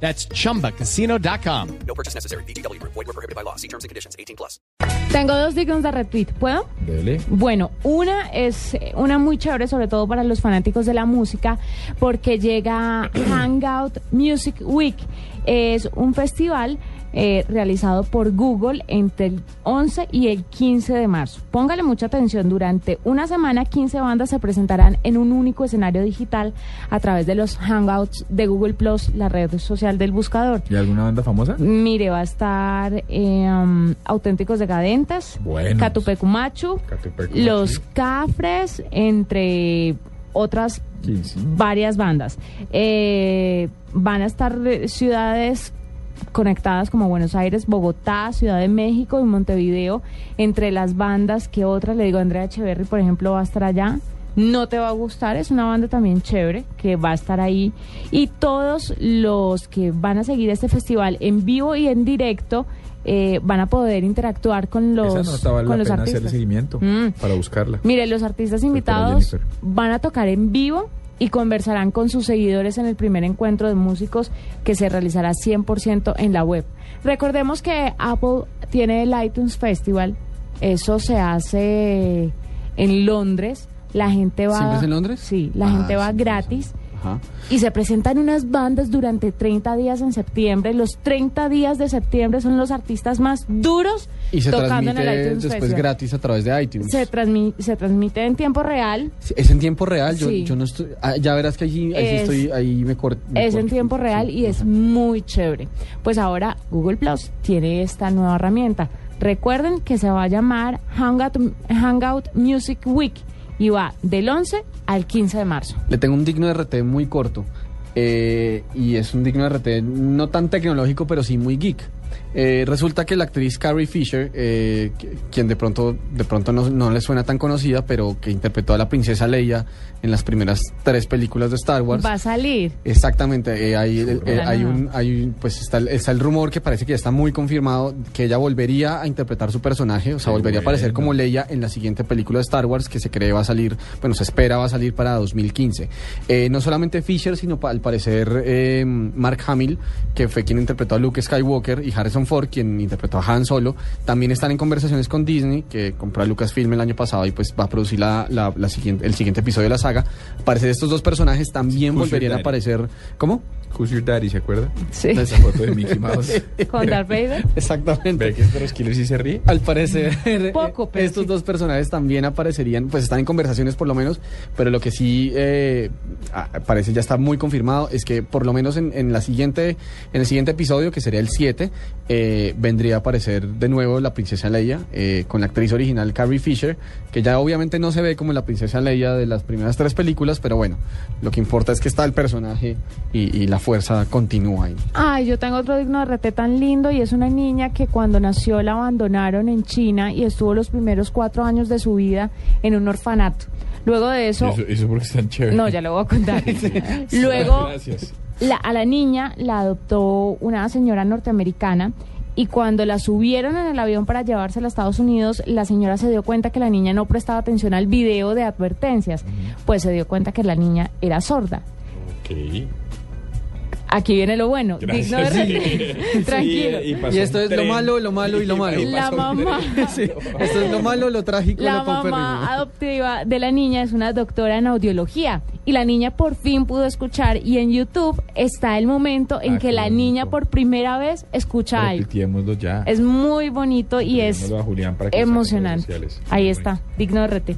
That's chumbacasino.com. No purchase necessary. BGW. Void were prohibited by law. See terms and conditions. 18 plus. Tengo dos dignos de retweet, ¿puedo? Dele. Bueno, una es una muy chévere, sobre todo para los fanáticos de la música, porque llega Hangout Music Week. Es un festival eh, realizado por Google entre el 11 y el 15 de marzo. Póngale mucha atención, durante una semana 15 bandas se presentarán en un único escenario digital a través de los Hangouts de Google Plus, la red social del buscador. ¿Y alguna banda famosa? Mire, va a estar eh, um, Auténticos Decadentes, Buenos. Catupecumachu, Catupecumachu. Los Cafres, entre otras Varias bandas. Eh, van a estar ciudades conectadas como Buenos Aires, Bogotá, Ciudad de México y Montevideo. Entre las bandas que otras, le digo, Andrea Echeverry, por ejemplo, va a estar allá. No te va a gustar, es una banda también chévere que va a estar ahí. Y todos los que van a seguir este festival en vivo y en directo eh, van a poder interactuar con los, Esa no estaba con la los pena artistas. hacerle seguimiento Mm. para buscarla. Mire, los artistas para invitados van a tocar en vivo y conversarán con sus seguidores en el primer encuentro de músicos que se realizará 100% en la web. Recordemos que Apple tiene el iTunes Festival, eso se hace en Londres, la gente va... ¿Siempre es en Londres? Sí, la Ah, gente va sí, gratis. Ajá. Y se presentan unas bandas durante 30 días en septiembre. Los 30 días de septiembre son los artistas más duros Y se tocando en el iTunes después Festival. gratis a través de iTunes. Se, transmi- se transmite en tiempo real. Sí, Es en tiempo real, yo, Sí. yo no estoy... ah, ya verás que allí, ahí sí Es- estoy, ahí me corto. Es en tiempo real y es muy chévere. Pues ahora Google Plus tiene esta nueva herramienta. Recuerden que se va a llamar Hangout, Hangout Music Week y va del 11 al 15 de marzo. Le tengo un digno RT muy corto. eh, y es un digno RT no tan tecnológico, pero sí muy geek. Eh, resulta que la actriz Carrie Fisher, eh, quien de pronto, de pronto no, no le suena tan conocida, pero que interpretó a la princesa Leia en las primeras tres películas de Star Wars. Va a salir. Exactamente, eh, hay, eh, hay un, hay un- pues está el, está el rumor que parece que ya está muy confirmado que ella volvería a interpretar su personaje, o sea, volvería a aparecer como Leia en la siguiente película de Star Wars que se cree va a salir, bueno, se espera va a salir para 2015. Eh, no solamente Fisher, sino pa- al parecer eh, Mark Hamill, que fue quien interpretó a Luke Skywalker, y Harrison Ford, quien interpretó a Han Solo, también están en conversaciones con Disney, que compró a Lucasfilm el año pasado y pues va a producir la, la- la siguiente, el siguiente episodio de la saga. Parece que estos dos personajes también volverían a aparecer. ¿Cómo? Who's Your Daddy, ¿se acuerda? Sí. De esa foto de Mickey Mouse. Con Darth Vader. Exactamente. Ve que es de los killers y se ríe. Al parecer, Poco, pero estos sí. dos personajes también aparecerían, pues están en conversaciones por lo menos, pero lo que sí eh, parece ya está muy confirmado es que por lo menos en, en la siguiente, en el siguiente episodio, que sería el 7, eh, vendría a aparecer de nuevo la princesa Leia eh, con la actriz original Carrie Fisher, que ya obviamente no se ve como la princesa Leia de las primeras tres películas, pero bueno, lo que importa es que está el personaje y, y la fuerza continúa ahí. Ay, yo tengo otro digno de RT tan lindo y es una niña que cuando nació la abandonaron en China y estuvo los primeros cuatro años de su vida en un orfanato. Luego de eso... Eso, eso porque están chéveres. No, ya lo voy a contar. Luego, Gracias. la- a la niña la adoptó una señora norteamericana y cuando la subieron en el avión para llevársela a Estados Unidos, la señora se dio cuenta que la niña no prestaba atención al video de advertencias, pues se dio cuenta que la niña era sorda. Ok. Aquí viene lo bueno. Digno de Sí. re- Tranquilo. Sí, Y esto es lo malo, lo malo y lo malo. ahí La mamá. Sí, esto es lo malo, lo trágico, La lo mamá adoptiva de la niña es una doctora en audiología y la niña por fin pudo escuchar y en YouTube está el momento en Ah, que la bonito. niña por primera vez escucha algo. Repitiémoslo ya. Es muy bonito y es emocionante. Ahí está, digno de RT.